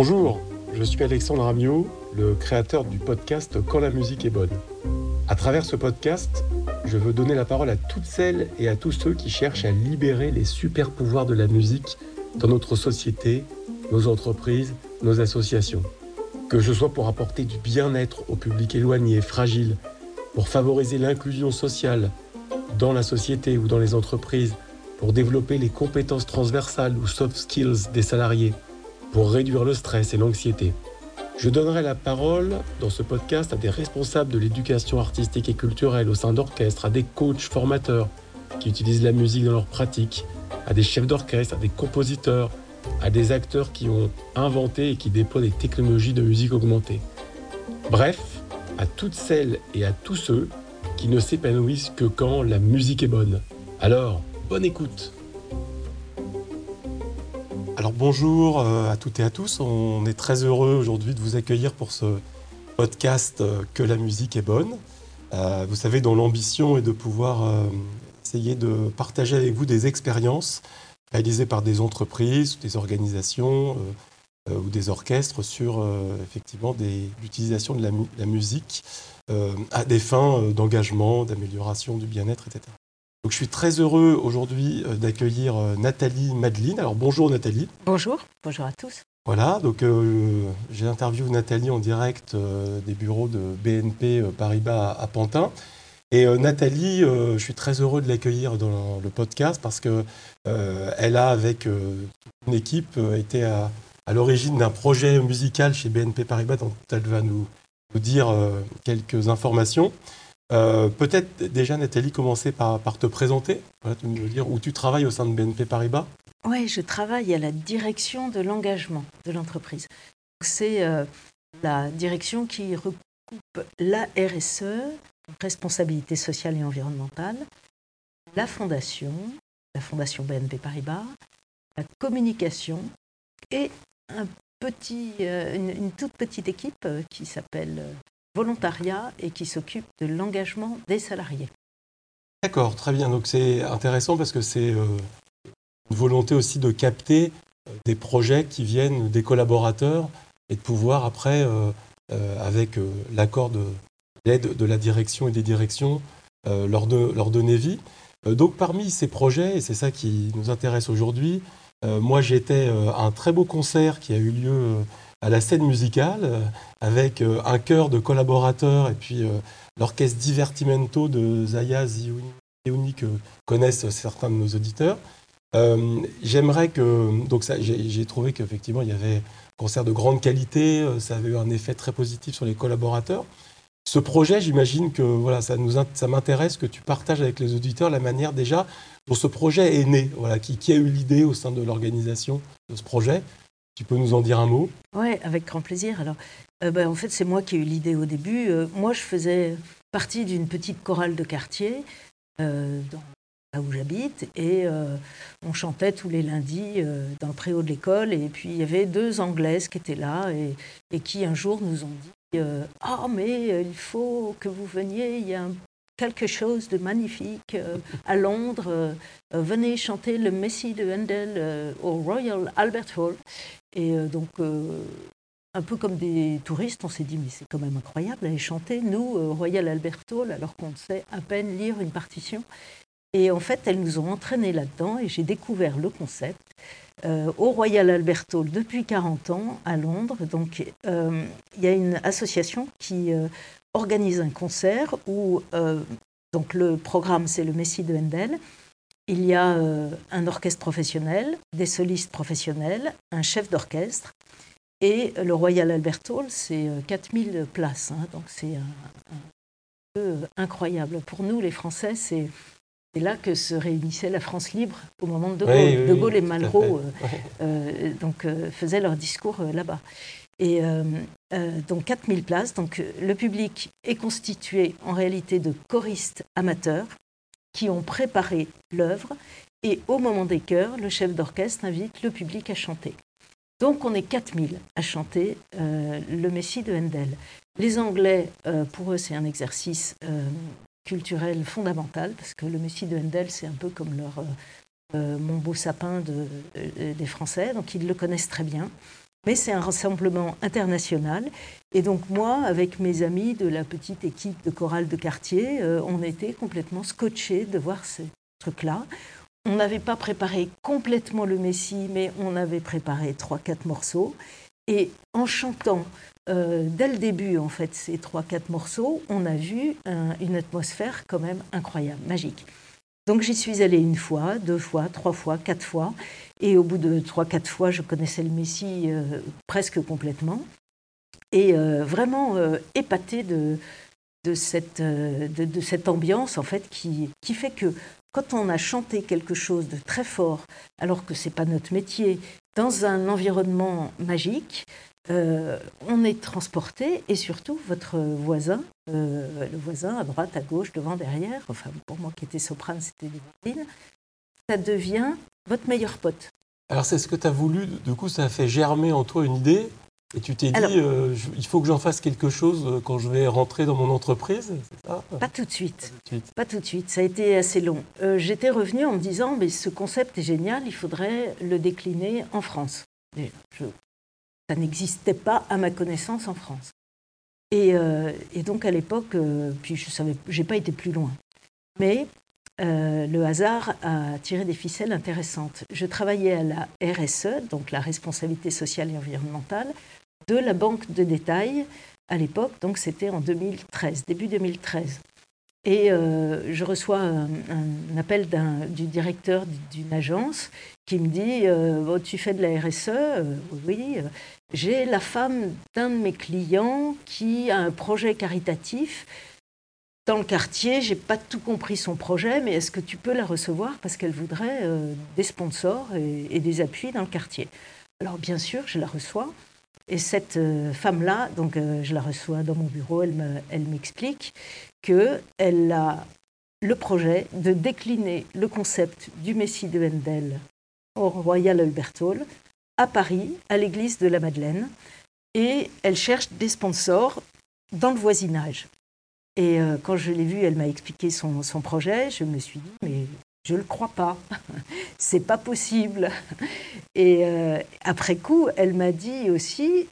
Bonjour, je suis Alexandre Amiot, le créateur du podcast Quand la musique est bonne. À travers ce podcast, je veux donner la parole à toutes celles et à tous ceux qui cherchent à libérer les super pouvoirs de la musique dans notre société, nos entreprises, nos associations. Que ce soit pour apporter du bien-être au public éloigné et fragile, pour favoriser l'inclusion sociale dans la société ou dans les entreprises, pour développer les compétences transversales ou soft skills des salariés, pour réduire le stress et l'anxiété. Je donnerai la parole dans ce podcast à des responsables de l'éducation artistique et culturelle au sein d'orchestres, à des coachs formateurs qui utilisent la musique dans leur pratique, à des chefs d'orchestre, à des compositeurs, à des acteurs qui ont inventé et qui déploient des technologies de musique augmentée. Bref, à toutes celles et à tous ceux qui ne s'épanouissent que quand la musique est bonne. Alors, bonne écoute alors bonjour euh, à toutes et à tous, on est très heureux aujourd'hui de vous accueillir pour ce podcast euh, Que la musique est bonne. Euh, vous savez, dont l'ambition est de pouvoir essayer de partager avec vous des expériences réalisées par des entreprises, des organisations ou des orchestres sur effectivement l'utilisation de la musique à des fins d'engagement, d'amélioration du bien-être, etc. Donc, je suis très heureux aujourd'hui euh, d'accueillir euh, Nathalie Madeline. Alors bonjour Nathalie. Bonjour, bonjour à tous. Voilà, donc euh, j'ai interviewé Nathalie en direct des bureaux de BNP Paribas à, Pantin. Et Nathalie, je suis très heureux de l'accueillir dans le podcast parce que elle a, avec une équipe, été à, l'origine d'un projet musical chez BNP Paribas dont elle va nous dire quelques informations. Euh, peut-être déjà, Nathalie, commencer par, te présenter, tu me dire où tu travailles au sein de BNP Paribas. Oui, je travaille à la direction de l'engagement de l'entreprise. C'est euh, la direction qui recoupe la RSE, responsabilité sociale et environnementale, la fondation, la fondation BNP Paribas, la communication et euh, une, toute petite équipe qui s'appelle volontariat et qui s'occupe de l'engagement des salariés. D'accord, très bien. Donc c'est intéressant parce que c'est euh, une volonté aussi de capter euh, des projets qui viennent des collaborateurs et de pouvoir après, euh, avec l'accord de l'aide de la direction et des directions, leur, leur, donner vie. donc parmi ces projets, et c'est ça qui nous intéresse aujourd'hui, moi j'étais à un très beau concert qui a eu lieu à la scène musicale euh, avec euh, un chœur de collaborateurs et puis euh, l'orchestre Divertimento de Zaya Ziouni que connaissent certains de nos auditeurs. J'aimerais que donc j'ai trouvé qu'effectivement il y avait un concert de grande qualité, ça avait eu un effet très positif sur les collaborateurs. Ce projet, j'imagine que voilà, ça nous ça m'intéresse que tu partages avec les auditeurs la manière déjà dont ce projet est né, voilà, qui, qui a eu l'idée au sein de l'organisation de ce projet, tu peux nous en dire un mot? Oui, avec grand plaisir. Alors, euh, ben, en fait, c'est moi qui ai eu l'idée au début. Euh, moi, je faisais partie d'une petite chorale de quartier, euh, là où j'habite, et on chantait tous les lundis dans le préau de l'école. Et puis, il y avait deux Anglaises qui étaient là et, qui, un jour, nous ont dit Ah, mais il faut que vous veniez, il y a un quelque chose de magnifique euh, à Londres. Euh, euh, venez chanter le Messie de Handel au Royal Albert Hall. Et donc, un peu comme des touristes, on s'est dit, mais c'est quand même incroyable d'aller chanter, nous, au Royal Albert Hall, alors qu'on sait à peine lire une partition. Et en fait, elles nous ont entraînés là-dedans et j'ai découvert le concept. au Royal Albert Hall depuis 40 ans à Londres. Donc, il y a une association qui organise un concert où euh, donc le programme c'est le Messie de Handel. Il y a euh, un orchestre professionnel, des solistes professionnels, un chef d'orchestre et le Royal Albert Hall, c'est 4000 euh, places. Hein, donc c'est un, peu incroyable. Pour nous, les Français, c'est là que se réunissait la France libre au moment de De Gaulle. de Gaulle et Malraux donc, faisaient leur discours là-bas. Et euh, euh, donc 4000 places. Donc euh, le public est constitué en réalité de choristes amateurs qui ont préparé l'œuvre. Et au moment des chœurs, le chef d'orchestre invite le public à chanter. Donc on est 4000 à chanter le Messie de Handel. Les Anglais, pour eux, c'est un exercice culturel fondamental, parce que le Messie de Handel, c'est un peu comme leur mon beau sapin de, des Français, donc ils le connaissent très bien. Mais c'est un rassemblement international. Et donc moi, avec mes amis de la petite équipe de chorale de quartier, euh, on était complètement scotchés de voir ce truc-là. On n'avait pas préparé complètement le Messie, mais on avait préparé trois, quatre morceaux. Et en chantant euh, dès le début, en fait, ces trois, quatre morceaux, on a vu une atmosphère quand même incroyable, magique. Donc j'y suis allée une fois, deux fois, trois fois, quatre fois. Et au bout de trois, quatre fois, je connaissais le Messie euh, presque complètement. Et euh, vraiment épatée de, de, cette, de, cette ambiance, en fait, qui, qui fait que quand on a chanté quelque chose de très fort, alors que ce n'est pas notre métier, dans un environnement magique, euh, on est transporté et surtout votre voisin, euh, le voisin à droite, à gauche, devant, derrière, enfin pour moi qui étais soprane, c'était des ça devient votre meilleur pote. Alors c'est ce que tu as voulu, du coup ça a fait germer en toi une idée et tu t'es dit euh, il faut que j'en fasse quelque chose quand je vais rentrer dans mon entreprise, ça? Pas tout de suite. Pas tout de suite, ça a été assez long. J'étais revenue en me disant mais ce concept est génial, il faudrait le décliner en France. Je ça n'existait pas à ma connaissance en France. Et, euh, donc à l'époque, euh, puis je savais, j'ai pas été plus loin. Mais euh, le hasard a tiré des ficelles intéressantes. Je travaillais à la RSE, donc la responsabilité sociale et environnementale, de la banque de détail à l'époque, donc c'était en 2013, début 2013. Et je reçois un, appel du directeur d'une agence qui me dit euh, oh, Tu fais de la RSE euh, Oui. J'ai la femme d'un de mes clients qui a un projet caritatif dans le quartier. J'ai pas tout compris son projet, mais est-ce que tu peux la recevoir parce qu'elle voudrait des sponsors et, des appuis dans le quartier? Alors, bien sûr, je la reçois. Et cette femme-là, donc je la reçois dans mon bureau, elle m'explique qu'elle a le projet de décliner le concept du Messie de Handel Royal Albert Hall à Paris, à l'église de la Madeleine, et elle cherche des sponsors dans le voisinage. Et euh, quand je l'ai vue, elle m'a expliqué son, projet, je me suis dit, mais je ne le crois pas, c'est pas possible. Et euh, après coup, elle m'a dit aussi,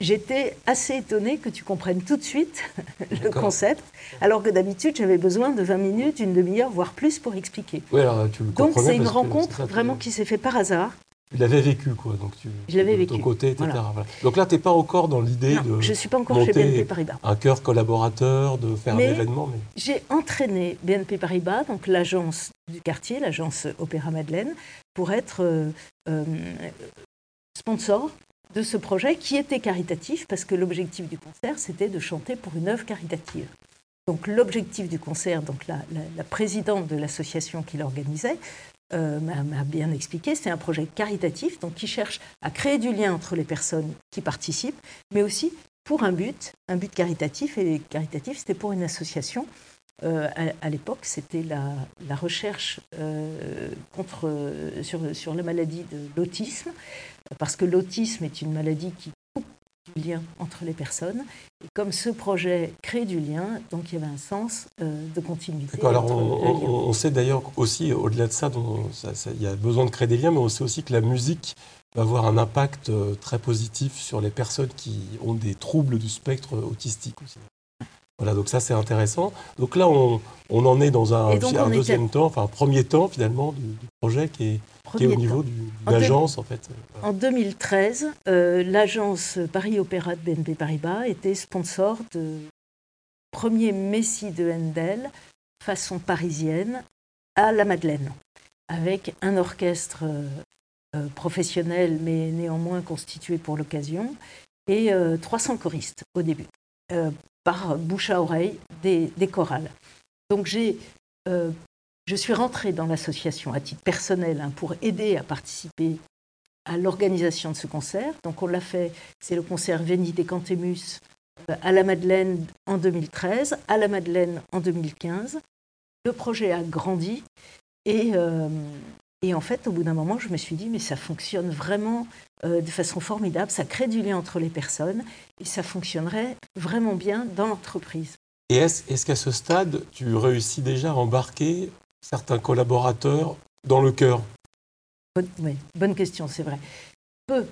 J'étais assez étonnée que tu comprennes tout de suite le concept, alors que d'habitude j'avais besoin de 20 minutes, une demi-heure, voire plus pour expliquer. donc c'est une rencontre vraiment qui s'est faite par hasard. Tu l'avais vécu, quoi. Donc tu, je l'avais vécu. ton côté, etc. Donc là, tu n'es pas encore dans l'idée de. Je suis pas encore chez BNP Paribas. Un cœur collaborateur, de faire un événement. Mais... J'ai entraîné BNP Paribas, donc l'agence du quartier, l'agence Opéra Madeleine, pour être euh, euh, sponsor de ce projet qui était caritatif parce que l'objectif du concert, c'était de chanter pour une œuvre caritative. Donc l'objectif du concert, donc la, présidente de l'association qui l'organisait, euh, m'a bien expliqué, c'est un projet caritatif, donc qui cherche à créer du lien entre les personnes qui participent, mais aussi pour un but, un but caritatif, et caritatif, c'était pour une association. Euh, à, l'époque, c'était la, recherche euh, contre, sur, sur la maladie de l'autisme parce que l'autisme est une maladie qui coupe du lien entre les personnes. Et comme ce projet crée du lien, donc il y avait un sens euh, de continuité. Alors on, sait d'ailleurs aussi, au-delà de ça, il y a besoin de créer des liens, mais on sait aussi que la musique va avoir un impact très positif sur les personnes qui ont des troubles du spectre autistique aussi. Voilà, donc ça c'est intéressant. Donc là, on, en est dans un, deuxième temps, enfin un premier temps finalement du, projet qui est, au niveau de l'agence en, fait. En 2013, euh, l'agence Paris Opéra de BNP Paribas était sponsor de premier Messie de Handel façon parisienne à la Madeleine, avec un orchestre euh, euh, professionnel mais néanmoins constitué pour l'occasion et 300 choristes au début par bouche à oreille des, chorales. Donc j'ai, euh, je suis rentrée dans l'association à titre personnel hein, pour aider à participer à l'organisation de ce concert. Donc on l'a fait, c'est le concert Veni de Cantemus euh, à la Madeleine en 2013, à la Madeleine en 2015. Le projet a grandi et, euh, et en fait, au bout d'un moment, je me suis dit, mais ça fonctionne vraiment euh, de façon formidable, ça crée du lien entre les personnes et ça fonctionnerait vraiment bien dans l'entreprise. Et est-ce qu'à ce stade, tu réussis déjà à embarquer certains collaborateurs dans le cœur? Bonne, Oui, bonne question, c'est vrai. Peu.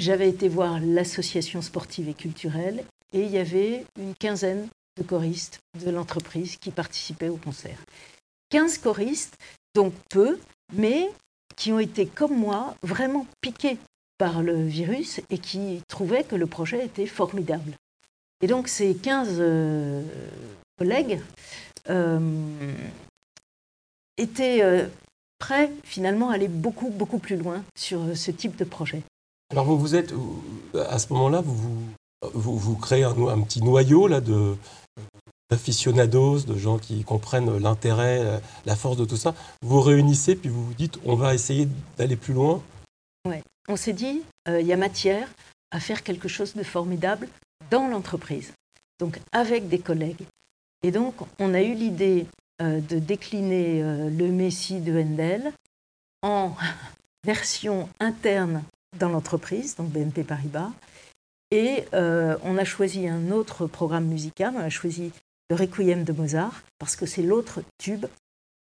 j'avais été voir l'association sportive et culturelle et il y avait une quinzaine de choristes de l'entreprise qui participaient au concert. 15 choristes, donc peu, mais qui ont été comme moi vraiment piqués par le virus et qui trouvaient que le projet était formidable. Et donc ces 15 euh, collègues euh, étaient euh, prêts finalement à aller beaucoup, beaucoup plus loin sur ce type de projet. Alors vous, vous êtes, à ce moment-là, vous, vous, créez un, un, petit noyau là, de, d'aficionados, de gens qui comprennent l'intérêt, la force de tout ça. Vous réunissez, puis vous vous dites, on va essayer d'aller plus loin. Oui, on s'est dit, il y a matière à faire quelque chose de formidable dans l'entreprise, donc avec des collègues. Et donc, on a eu l'idée euh, de décliner euh, le Messie de Handel en version interne dans l'entreprise, donc BNP Paribas. Et euh, on a choisi un autre programme musical, on a choisi le Requiem de Mozart, parce que c'est l'autre tube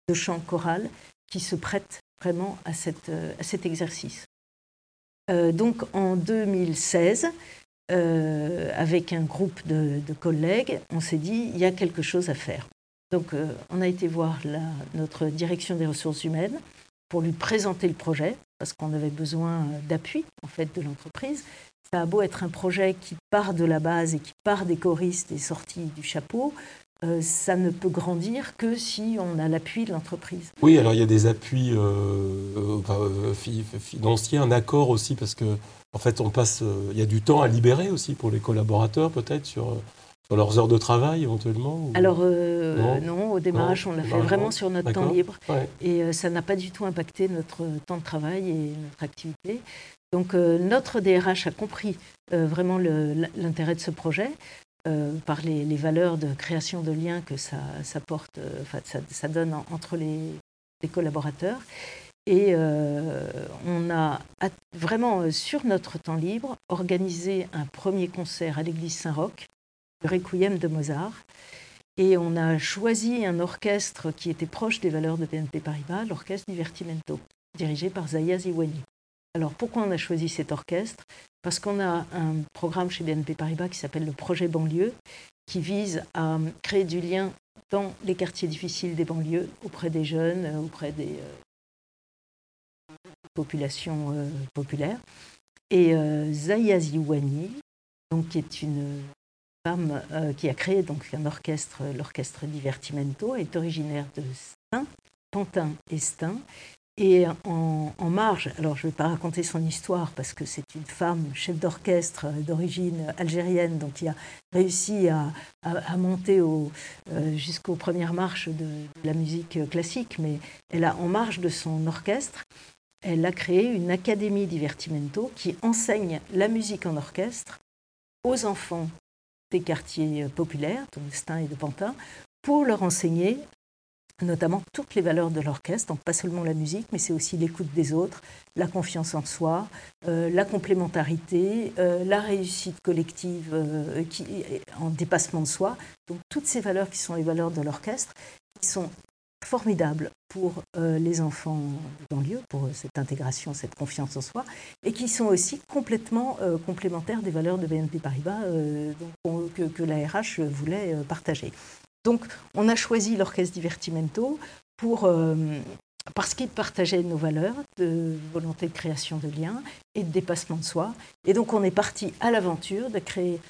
de chant choral qui se prête vraiment à, à cet exercice. donc en 2016, euh, avec un groupe de, collègues, on s'est dit, il y a quelque chose à faire. Donc euh, on a été voir notre direction des ressources humaines pour lui présenter le projet, parce qu'on avait besoin d'appui en fait de l'entreprise. Ça a beau être un projet qui part de la base et qui part des choristes et sorti du chapeau, euh, ça ne peut grandir que si on a l'appui de l'entreprise. Oui, alors il y a des appuis financiers, un accord aussi, parce que en fait, on passe, euh, il y a du temps à libérer aussi pour les collaborateurs, peut-être sur, sur leurs heures de travail éventuellement Alors euh, non. au démarrage, on l'a fait vraiment sur notre temps libre. Et euh, ça n'a pas du tout impacté notre temps de travail et notre activité. Donc notre DRH a compris vraiment l'intérêt de ce projet. par les, valeurs de création de liens que ça, porte, ça, donne entre les, collaborateurs. Et euh, on a vraiment, euh, sur notre temps libre, organisé un premier concert à l'église Saint-Roch, le Requiem de Mozart. Et on a choisi un orchestre qui était proche des valeurs de BNP Paribas, l'orchestre Divertimento, dirigé par Zaya Ziwani. Alors pourquoi on a choisi cet orchestre? Parce qu'on a un programme chez BNP Paribas qui s'appelle le projet banlieue, qui vise à créer du lien dans les quartiers difficiles des banlieues, auprès des jeunes, auprès des, euh, population euh, populaire. Et euh, Zaya qui est une femme euh, qui a créé donc, un orchestre, l'orchestre Divertimento, est originaire de Stein, Pantin et Stein. Et en, marge, alors je ne vais pas raconter son histoire parce que c'est une femme chef d'orchestre d'origine algérienne, donc qui a réussi à, monter jusqu'aux premières marches de, la musique classique, mais elle a en marge de son orchestre elle a créé une académie divertimento qui enseigne la musique en orchestre aux enfants des quartiers euh, populaires, de Stein et de Pantin, pour leur enseigner notamment toutes les valeurs de l'orchestre, donc pas seulement la musique, mais c'est aussi l'écoute des autres, la confiance en soi, euh, la complémentarité, euh, la réussite collective qui, en dépassement de soi. Donc toutes ces valeurs qui sont les valeurs de l'orchestre, qui sont formidable pour euh, les enfants dans lieu, pour cette intégration, cette confiance en soi, et qui sont aussi complètement euh, complémentaires des valeurs de BNP Paribas euh, que, que, la RH voulait partager. Donc, on a choisi l'orchestre Divertimento pour, parce qu'il partageait nos valeurs de volonté de création de liens et de dépassement de soi. Et donc, on est parti à l'aventure de créer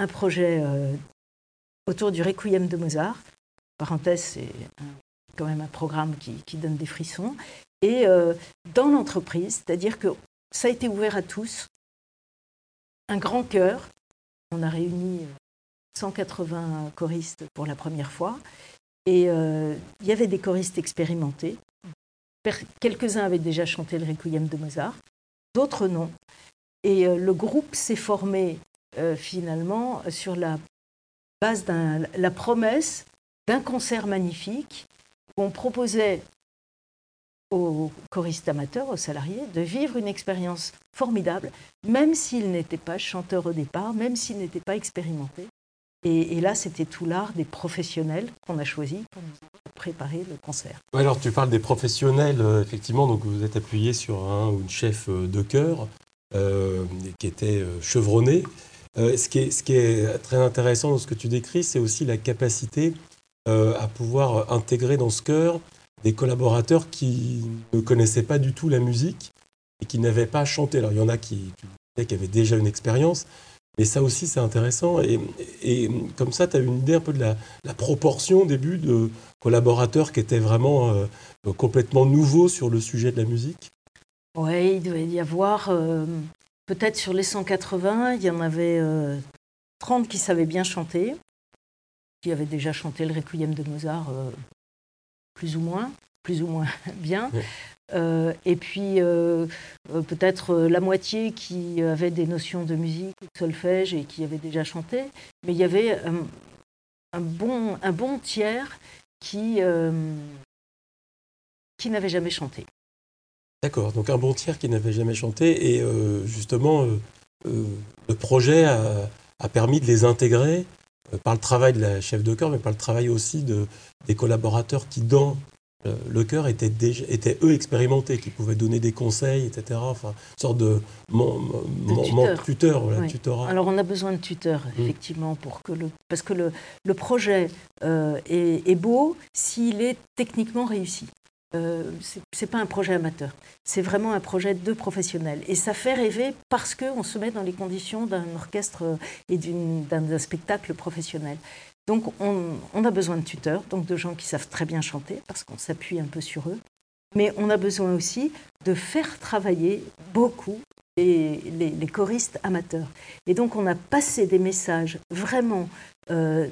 un projet autour du Requiem de Mozart, parenthèse, c'est quand même un programme qui, donne des frissons. Et euh, dans l'entreprise, c'est-à-dire que ça a été ouvert à tous, un grand cœur. On a réuni 180 choristes pour la première fois. Et euh, il y avait des choristes expérimentés. Quelques-uns avaient déjà chanté le Requiem de Mozart, d'autres non. Et euh, le groupe s'est formé finalement sur la base de la promesse d'un concert magnifique où on proposait aux choristes amateurs, aux salariés, de vivre une expérience formidable, même s'ils n'étaient pas chanteurs au départ, même s'ils n'étaient pas expérimentés. Et, là, c'était tout l'art des professionnels qu'on a choisi pour préparer le concert. alors, tu parles des professionnels, euh, effectivement, donc vous êtes appuyé sur un ou une chef euh, de chœur. qui était chevronné. ce, qui est, très intéressant dans ce que tu décris, c'est aussi la capacité à pouvoir intégrer dans ce chœur des collaborateurs qui ne connaissaient pas du tout la musique et qui n'avaient pas chanté. Alors il y en a qui avaient déjà une expérience, mais ça aussi c'est intéressant. Et, et, comme ça, tu as une idée un peu de la, proportion au début de collaborateurs qui étaient vraiment euh, complètement nouveaux sur le sujet de la musique? Oui, il devait y avoir, euh, peut-être sur les 180, il y en avait 30 euh, qui savaient bien chanter, qui avaient déjà chanté le Requiem de Mozart plus ou moins, plus ou moins bien. Euh, et puis euh, euh, peut-être la moitié qui avait des notions de musique de solfège et qui avait déjà chanté. Mais il y avait un, bon, un bon tiers qui, qui n'avait jamais chanté. D'accord, donc un bon tiers qui n'avait jamais chanté. Et justement, le projet a, a, permis de les intégrer par le travail de la chef de chœur, mais par le travail aussi de, des collaborateurs qui, dans le chœur, étaient, déjà, étaient eux expérimentés, qui pouvaient donner des conseils, etc. Enfin, une sorte de, tuteur. tutorat. Alors on a besoin de tuteurs, mm. effectivement, pour que le, parce que le, le projet euh, est, est beau s'il est techniquement réussi. Euh, ce n'est pas un projet amateur, c'est vraiment un projet de professionnels. Et ça fait rêver parce qu'on se met dans les conditions d'un orchestre euh, et d'un spectacle professionnel. Donc on, a besoin de tuteurs, donc de gens qui savent très bien chanter, parce qu'on s'appuie un peu sur eux. Mais on a besoin aussi de faire travailler beaucoup les, choristes amateurs. Et donc on a passé des messages vraiment euh,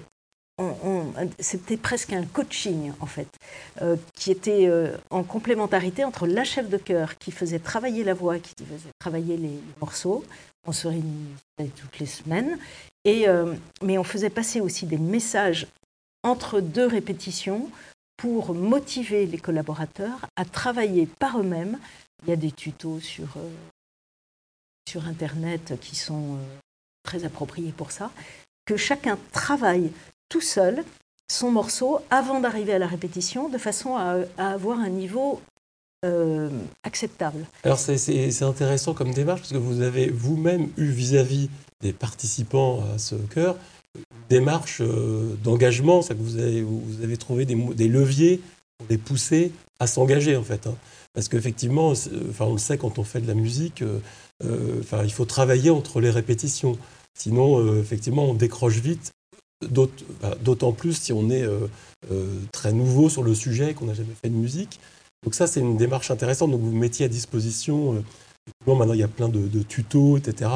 c'était presque un coaching en fait, euh, qui était euh, en complémentarité entre la chef de chœur qui faisait travailler la voix, qui faisait travailler les, morceaux. On se réunissait toutes les semaines, euh, mais on faisait passer aussi des messages entre deux répétitions pour motiver les collaborateurs à travailler par eux-mêmes. Il y a des tutos sur, sur Internet qui sont très appropriés pour ça, que chacun travaille tout seul son morceau avant d'arriver à la répétition, de façon à, avoir un niveau euh, acceptable. Alors c'est intéressant comme démarche, parce que vous avez vous-même eu vis-à-vis des participants à ce chœur une démarche euh, d'engagement, que vous avez, vous avez trouvé des, leviers pour les pousser à s'engager en fait. Hein. Parce qu'effectivement, enfin, on le sait quand on fait de la musique, euh, enfin, il faut travailler entre les répétitions. Sinon, effectivement, on décroche vite d'autant plus si on est très nouveau sur le sujet et qu'on n'a jamais fait de musique. Donc ça, c'est une démarche intéressante. Donc vous mettiez à disposition, euh, maintenant il y a plein de, tutos, etc.,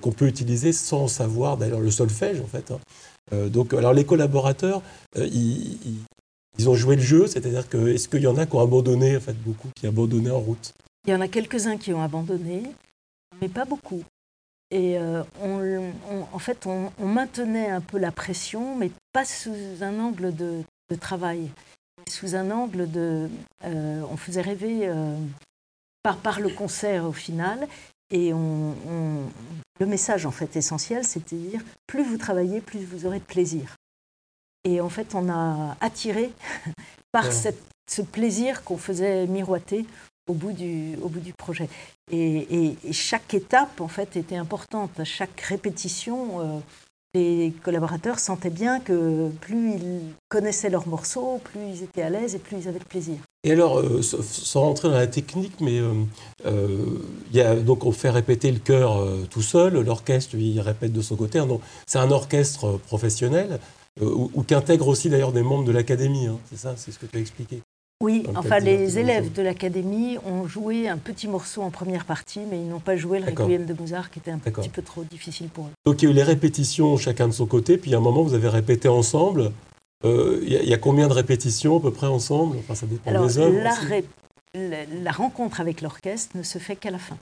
qu'on peut utiliser sans savoir d'ailleurs le solfège en fait. Hein. donc alors les collaborateurs, ils, ils, ont joué le jeu, c'est-à-dire que est-ce qu'il y en a qui ont abandonné, en fait beaucoup qui ont abandonné en route? Il y en a quelques-uns qui ont abandonné, mais pas beaucoup. Et euh, en fait, on, maintenait un peu la pression, mais pas sous un angle de, travail, sous un angle de... Euh, on faisait rêver euh, par, par le concert au final, et on, le message en fait essentiel, c'était de dire, plus vous travaillez, plus vous aurez de plaisir. Et en fait, on a attiré par cette, ce plaisir qu'on faisait miroiter au bout du, au bout du projet. Et, chaque étape, en fait, était importante. Chaque répétition, euh, les collaborateurs sentaient bien que plus ils connaissaient leurs morceaux, plus ils étaient à l'aise et plus ils avaient de plaisir. Et alors, euh, sans rentrer dans la technique, mais euh, y a, donc on fait répéter le chœur tout seul, l'orchestre, il répète de son côté. C'est un orchestre professionnel, ou, qui intègre aussi d'ailleurs des membres de l'académie. Hein. c'est ça, c'est ce que tu as expliqué. Oui, enfin les élèves de l'académie ont joué un petit morceau en première partie, mais ils n'ont pas joué le Requiem de Mozart qui était un petit peu trop difficile pour eux. Donc il y a eu les répétitions chacun de son côté, puis à un moment vous avez répété ensemble. Euh, il y, a combien de répétitions à peu près ensemble? Enfin ça dépend Alors, des œuvres. La, la, rencontre avec l'orchestre ne se fait qu'à la fin.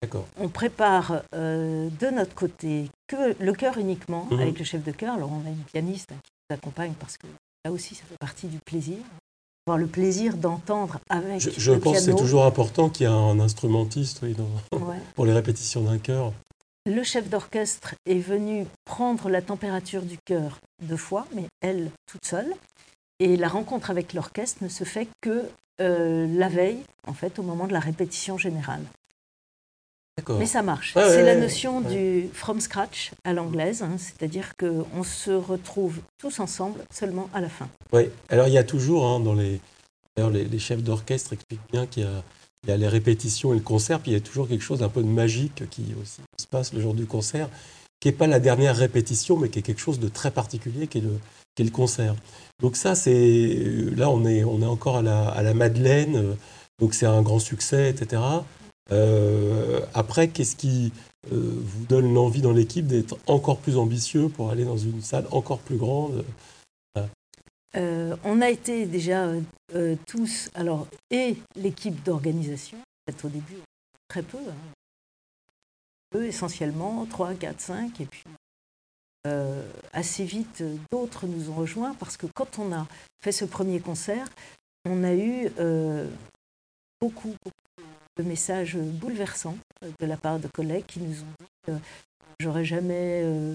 D'accord. On prépare euh, de notre côté que le chœur uniquement, mhm. avec le chef de chœur. Alors on a une pianiste qui nous accompagne parce que Là aussi, ça fait partie du plaisir. Avoir le plaisir d'entendre avec je, je pense que c'est toujours important qu'il y ait un instrumentiste oui, pour les répétitions d'un chœur. Le chef d'orchestre est venu prendre la température du chœur deux fois, mais elle toute seule. Et la rencontre avec l'orchestre ne se fait que euh, la veille, en fait, au moment de la répétition générale. Mais ça marche. c'est la notion du from scratch à l'anglaise, hein, c'est-à-dire qu'on se retrouve tous ensemble seulement à la fin. Oui, alors il y a toujours hein, dans les. D'ailleurs, les, chefs d'orchestre expliquent bien qu'il y, a, les répétitions et le concert, puis il y a toujours quelque chose d'un peu de magique qui aussi se passe le jour du concert, qui n'est pas la dernière répétition, mais qui est quelque chose de très particulier, qui est le, qui est le concert. Donc ça, c'est là, on est, on est encore à la, à la Madeleine, donc c'est un grand succès, etc. Euh, après, qu'est-ce qui euh, vous donne l'envie dans l'équipe d'être encore plus ambitieux pour aller dans une salle encore plus grande? Euh, On a été déjà tous, alors, et l'équipe d'organisation, peut-être au début très peu, hein, essentiellement, 3, 4, 5, et puis assez vite d'autres nous ont rejoints parce que quand on a fait ce premier concert, on a eu beaucoup, beaucoup de messages bouleversants euh, de la part de collègues qui nous ont dit que j'aurais jamais euh,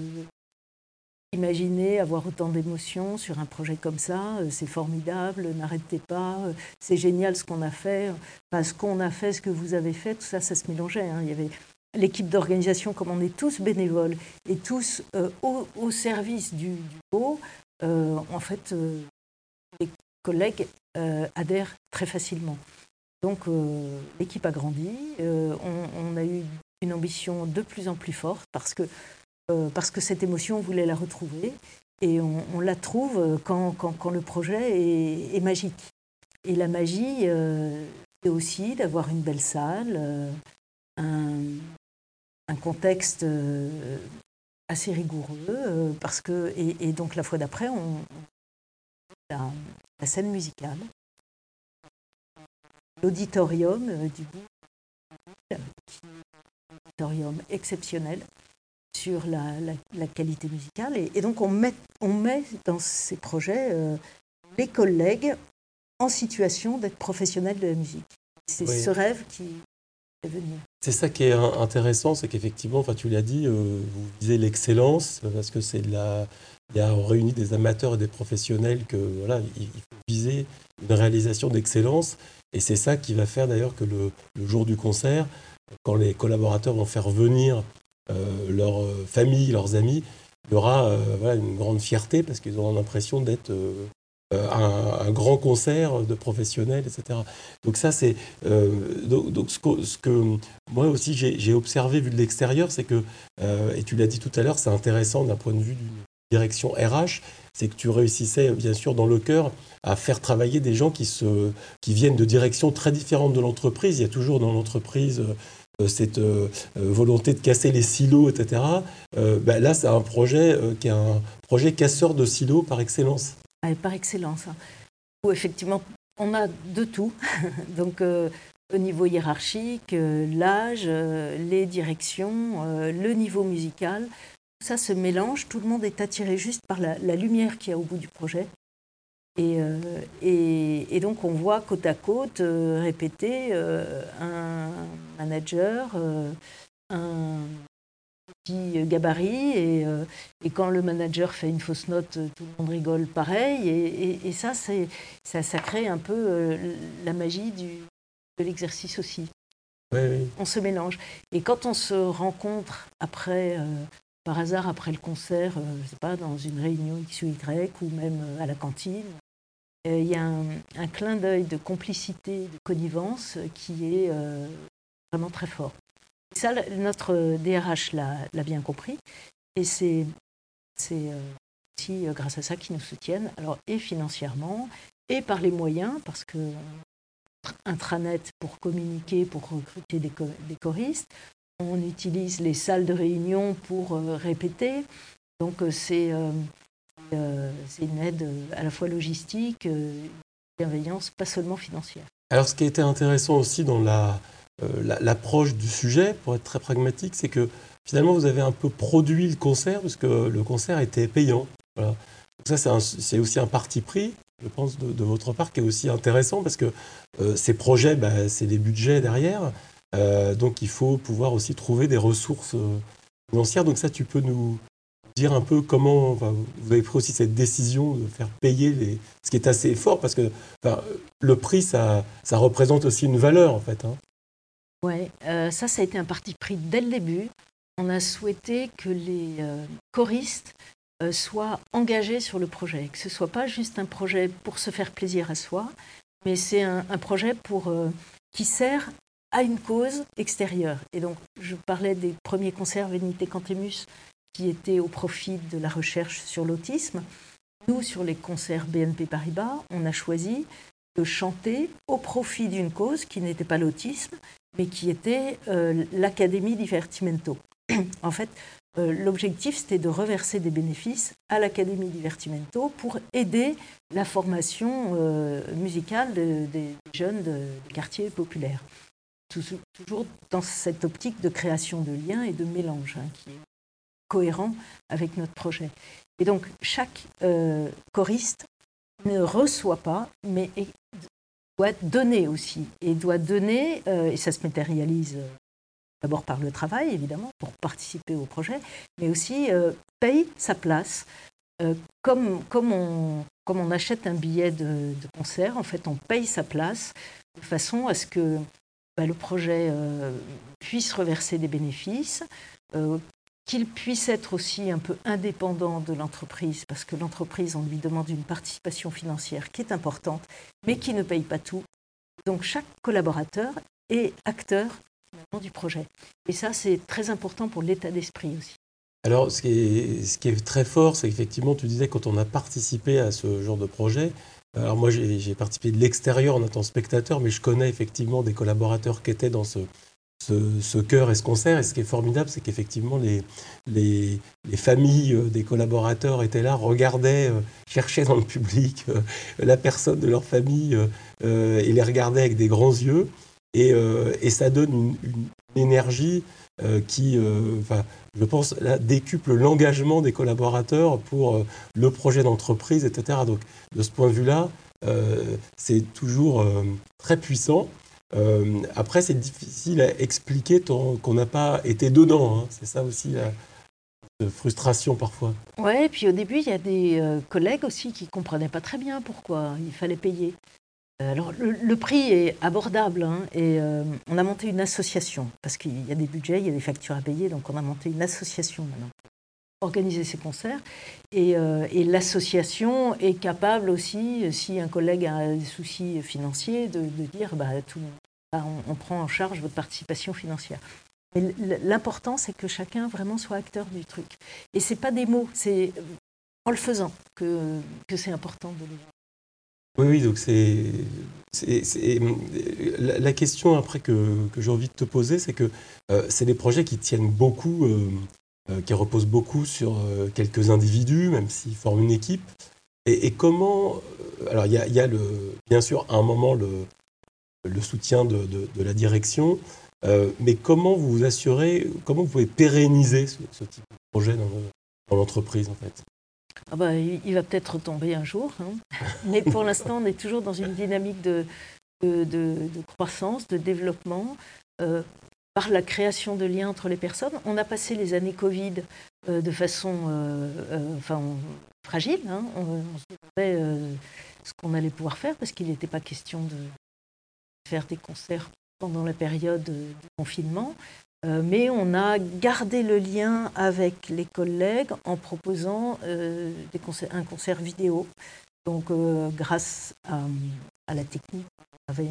imaginé avoir autant d'émotions sur un projet comme ça. Euh, c'est formidable, n'arrêtez pas, c'est génial ce qu'on a fait. Parce qu'on a fait, ce que vous avez fait, tout ça, ça se mélangeait. Hein. Il y avait l'équipe d'organisation, comme on est tous bénévoles et tous au, service du, du beau, en fait, les collègues adhèrent très facilement. Donc euh, l'équipe a grandi, euh, on, a eu une ambition de plus en plus forte parce que, euh, parce que cette émotion, on voulait la retrouver. Et on, la trouve quand, quand, le projet est, magique. Et la magie, c'est aussi d'avoir une belle salle, un, contexte assez rigoureux, parce que, et, donc la fois d'après, on, la, la scène musicale l'auditorium euh, du bout, un auditorium exceptionnel sur la, la, qualité musicale. Et, donc on met, on met dans ces projets euh, les collègues en situation d'être professionnels de la musique. C'est ce rêve qui est venu. C'est ça qui est intéressant, c'est qu'effectivement, enfin, tu l'as dit, euh, vous visez l'excellence, parce que c'est la, il y a réuni des amateurs et des professionnels que voilà, il faut viser une réalisation d'excellence. Et c'est ça qui va faire d'ailleurs que le, jour du concert, quand les collaborateurs vont faire venir euh, leur euh, famille, leurs amis, il y aura euh, une grande fierté parce qu'ils auront l'impression d'être un, grand concert de professionnels, etc. Donc ça, c'est donc, ce, que, ce, que, moi aussi j'ai observé vu de l'extérieur, c'est que et tu l'as dit tout à l'heure, c'est intéressant d'un point de vue d'une direction RH, c'est que tu réussissais bien sûr dans le cœur à faire travailler des gens qui, se, qui viennent de directions très différentes de l'entreprise. Il y a toujours dans l'entreprise euh, cette euh, euh, volonté de casser les silos, etc. Ben là, c'est un projet qui est un projet casseur de silos par excellence. Ah, par excellence. Hein. Où effectivement, on a de tout. Donc, au niveau hiérarchique, l'âge, les directions, le niveau musical ça se mélange, tout le monde est attiré juste par la, lumière qu'il y a au bout du projet. Et, euh, et, donc on voit côte à côte euh, répéter euh, un manager, un petit gabarit, et, et, quand le manager fait une fausse note, tout le monde rigole pareil. Et, ça, ça, ça crée un peu la magie du, de l'exercice aussi. On se mélange. Et quand on se rencontre après par hasard après le concert, euh, je sais pas, dans une réunion X ou Y ou même euh, à la cantine. Euh, il y a un, clin d'œil de complicité, de connivence qui est vraiment très fort. Ça, notre DRH l'a bien compris et c'est aussi grâce à ça qu'ils nous soutiennent, alors et financièrement et par les moyens, parce que intranet pour communiquer, pour recruter des choristes, on utilise les salles de réunion pour euh, répéter. Donc euh, euh, c'est une aide à la fois logistique, bienveillance, pas seulement financière. Alors ce qui a été intéressant aussi dans l'approche du sujet, pour être très pragmatique, c'est que finalement vous avez un peu produit le concert, parce que le concert était payant. Voilà. Ça, c'est aussi un parti pris, je pense, de, votre part, qui est aussi intéressant, parce que ces projets, bah, c'est les budgets derrière. Euh, donc il faut pouvoir aussi trouver des ressources euh, financières. Donc ça, tu peux nous dire un peu comment vous avez pris aussi cette décision de faire payer les... ce qui est assez fort parce que le prix, ça, représente aussi une valeur en fait. Hein. Oui, ça, ça a été un parti pris dès le début. On a souhaité que les choristes soient engagés sur le projet, que ce ne soit pas juste un projet pour se faire plaisir à soi, mais c'est un, projet pour, qui sert à une cause extérieure. Et donc, je parlais des premiers concerts Venite Cantemus qui étaient au profit de la recherche sur l'autisme. Nous, sur les concerts BNP Paribas, on a choisi de chanter au profit d'une cause qui n'était pas l'autisme, mais qui était euh, l'Académie Divertimento. en fait, euh, l'objectif, c'était de reverser des bénéfices à l'Académie Divertimento pour aider la formation euh, musicale des jeunes de, quartiers populaires toujours dans cette optique de création de liens et de mélange hein, qui est cohérent avec notre projet. Et donc, chaque euh, choriste ne reçoit pas, mais doit donner aussi. Et doit donner, euh, et ça se matérialise euh, d'abord par le travail, évidemment, pour participer au projet, mais aussi paye sa place. comme, on, achète un billet de concert, en fait, on paye sa place de façon à ce que bah, le projet euh, puisse reverser des bénéfices, euh, qu'il puisse être aussi un peu indépendant de l'entreprise, parce que l'entreprise, on lui demande une participation financière qui est importante, mais qui ne paye pas tout. Donc chaque collaborateur est acteur du projet. Et ça, c'est très important pour l'état d'esprit aussi. Alors, ce qui est, ce qui est très fort, c'est qu'effectivement, tu disais, quand on a participé à ce genre de projet, alors moi, j'ai participé de l'extérieur en tant que spectateur, mais je connais effectivement des collaborateurs qui étaient dans ce, ce, chœur et ce concert. Et ce qui est formidable, c'est qu'effectivement, les, les, familles euh, des collaborateurs étaient là, regardaient, euh, cherchaient dans le public euh, la personne de leur famille et les regardaient avec des grands yeux. Et, et ça donne une énergie qui, enfin, je pense, décuple l'engagement des collaborateurs pour euh, le projet d'entreprise, etc. Donc, de ce point de vue-là, euh, c'est toujours euh, très puissant. après, c'est difficile à expliquer qu'on n'a pas été dedans. Hein. C'est ça aussi la, frustration parfois. Oui, et puis au début, il y a des collègues aussi qui ne comprenaient pas très bien pourquoi il fallait payer. Euh, alors, le, prix est abordable hein, et euh, on a monté une association parce qu'il y a des budgets, il y a des factures à payer, donc on a monté une association maintenant pour organiser ces concerts. Et, euh, l'association est capable aussi, si un collègue a des soucis financiers, de, dire bah, tout, bah, on, prend en charge votre participation financière. L'important, c'est que chacun vraiment soit acteur du truc. Et c'est pas des mots, c'est en le faisant que, que c'est important de le oui, oui, donc c'est. La, question après que, j'ai envie de te poser, c'est que euh, c'est des projets qui tiennent beaucoup, euh, euh, qui reposent beaucoup sur quelques individus, même s'ils forment une équipe. Et, comment. Alors, il y a, le, bien sûr à un moment le, le soutien de, la direction, mais comment vous vous assurez, comment vous pouvez pérenniser ce, type de projet dans l'entreprise en fait? Ah bah, il va peut-être tomber un jour, hein. mais pour l'instant, on est toujours dans une dynamique de, de, croissance, de développement, euh, par la création de liens entre les personnes. On a passé les années Covid euh, de façon euh, enfin, fragile. Hein. On, se demandait ce qu'on allait pouvoir faire, parce qu'il n'était pas question de faire des concerts pendant la période de confinement. Euh, mais on a gardé le lien avec les collègues en proposant euh, un concert vidéo. Donc, euh, grâce à, la technique, on avait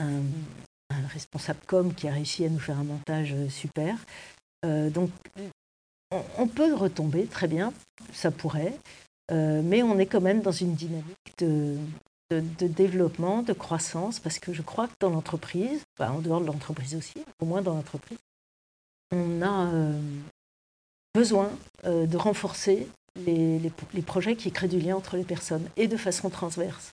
un, responsable com qui a réussi à nous faire un montage super. donc, on, peut retomber très bien, ça pourrait, mais on est quand même dans une dynamique de, développement, de croissance, parce que je crois que dans l'entreprise, en dehors de l'entreprise aussi, au moins dans l'entreprise, on a euh, besoin euh, de renforcer les, projets qui créent du lien entre les personnes et de façon transverse.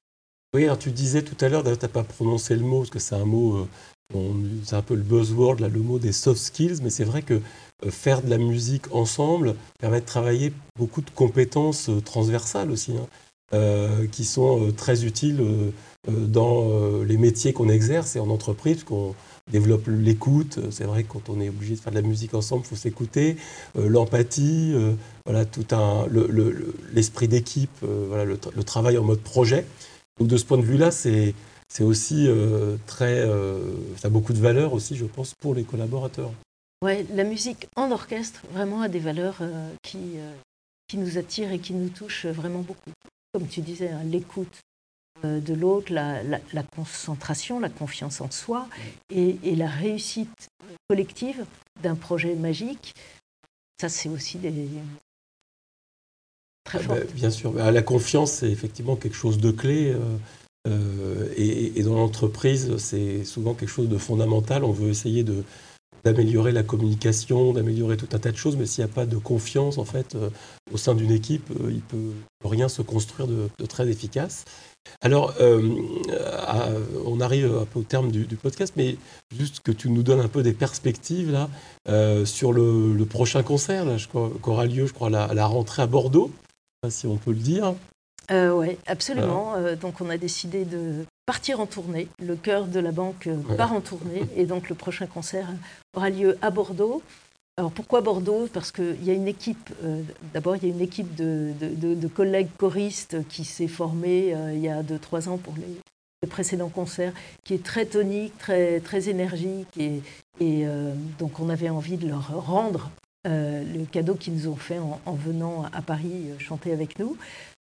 Oui, alors tu disais tout à l'heure, tu n'as pas prononcé le mot, parce que c'est un mot, euh, c'est un peu le buzzword, le mot des soft skills, mais c'est vrai que faire de la musique ensemble permet de travailler beaucoup de compétences transversales aussi, hein, qui sont très utiles dans les métiers qu'on exerce et en entreprise, qu'on développe l'écoute. C'est vrai que quand on est obligé de faire de la musique ensemble, il faut s'écouter. Euh, l'empathie, euh, voilà, tout un, l'esprit d'équipe, euh, voilà, le, travail en mode projet. Donc de ce point de vue-là, c'est, c'est aussi très, ça a beaucoup de valeur aussi, je pense, pour les collaborateurs. Ouais, la musique en orchestre vraiment a des valeurs qui, qui nous attirent et qui nous touchent vraiment beaucoup. Comme tu disais, hein, l'écoute de l'autre, la, la, concentration, la confiance en soi et, et la réussite collective d'un projet magique. Ça, c'est aussi des, ah bah, bien sûr, bah, la confiance, c'est effectivement quelque chose de clé. Euh, euh, et, dans l'entreprise, c'est souvent quelque chose de fondamental. On veut essayer de, d'améliorer la communication, d'améliorer tout un tas de choses, mais s'il n'y a pas de confiance en fait euh, au sein d'une équipe, il ne peut rien se construire de, très efficace. Alors, on arrive un peu au terme du, podcast, mais juste que tu nous donnes un peu des perspectives là sur le, prochain concert là, qui aura lieu, je crois, à la rentrée à Bordeaux si on peut le dire. Euh, oui, absolument. Euh, donc on a décidé de partir en tournée. Le cœur de la banque euh, part en tournée et donc le prochain concert aura lieu à Bordeaux. Alors pourquoi Bordeaux? Parce qu'il y a une équipe, d'abord il y a une équipe de, collègues choristes qui s'est formée il y a 2-3 ans pour les, précédents concerts, qui est très tonique, très, très énergique et, et donc on avait envie de leur rendre euh, le cadeau qu'ils nous ont fait en, venant à Paris euh, chanter avec nous.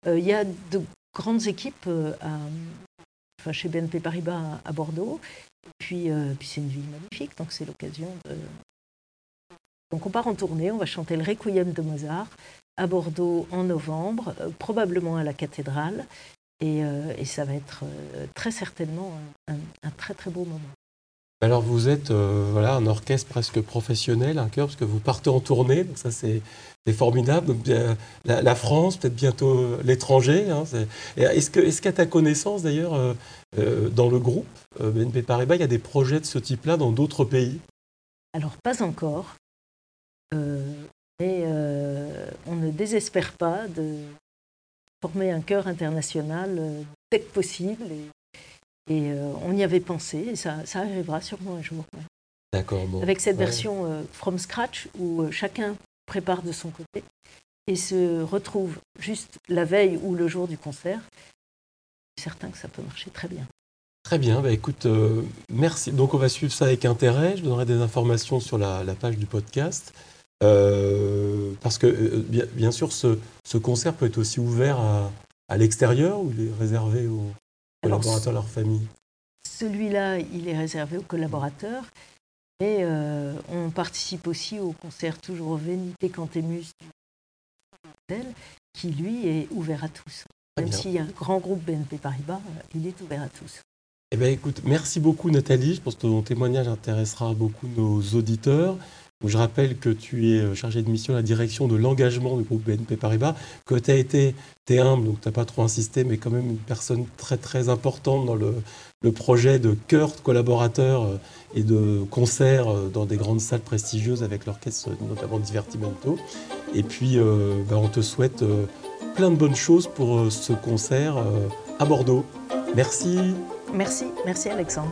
Euh, il y a de grandes équipes chez BNP Paribas à, Bordeaux. puis, puis c'est une ville magnifique, donc c'est l'occasion. Donc on part en tournée, on va chanter le Requiem de Mozart à Bordeaux en novembre, probablement à la cathédrale. Et, ça va être très certainement un très très beau moment. Alors vous êtes euh, voilà un orchestre presque professionnel, un chœur, parce que vous partez en tournée, donc ça c'est formidable. La, France, peut-être bientôt euh, l'étranger. Hein, est-ce que est-ce qu'à ta connaissance d'ailleurs euh, dans le groupe BNP Paribas, il y a des projets de ce type-là dans d'autres pays? Alors pas encore, mais on ne désespère pas de former un chœur international dès que possible. Et euh, on y avait pensé, et ça, arrivera sûrement un jour. D'accord. Avec cette version euh, from scratch où euh, chacun prépare de son côté et se retrouve juste la veille ou le jour du concert, je suis certain que ça peut marcher très bien. Très bien, bah écoute, merci. Donc on va suivre ça avec intérêt. Je donnerai des informations sur la, page du podcast. parce que bien, sûr, ce, concert peut être aussi ouvert à, à l'extérieur ou il est réservé aux, collaborateurs, leur famille Celui-là, il est réservé aux collaborateurs. Et euh, on participe aussi au concert toujours Venite Cantemus qui lui est ouvert à tous. Même s'il y a un grand groupe BNP Paribas, euh, il est ouvert à tous. Eh bien, écoute, merci beaucoup Nathalie. Je pense que ton témoignage intéressera beaucoup nos auditeurs. Je rappelle que tu es euh, chargé de mission à la direction de l'engagement du groupe BNP Paribas, que tu as été, tu es humble, donc tu n'as pas trop insisté, mais quand même une personne très très importante dans le, projet de cœur de collaborateurs euh, et de concerts euh, dans des grandes salles prestigieuses avec l'orchestre, notamment Divertimento. Et puis, bah, on te souhaite plein de bonnes choses pour ce concert à Bordeaux. Merci. Merci, merci Alexandre.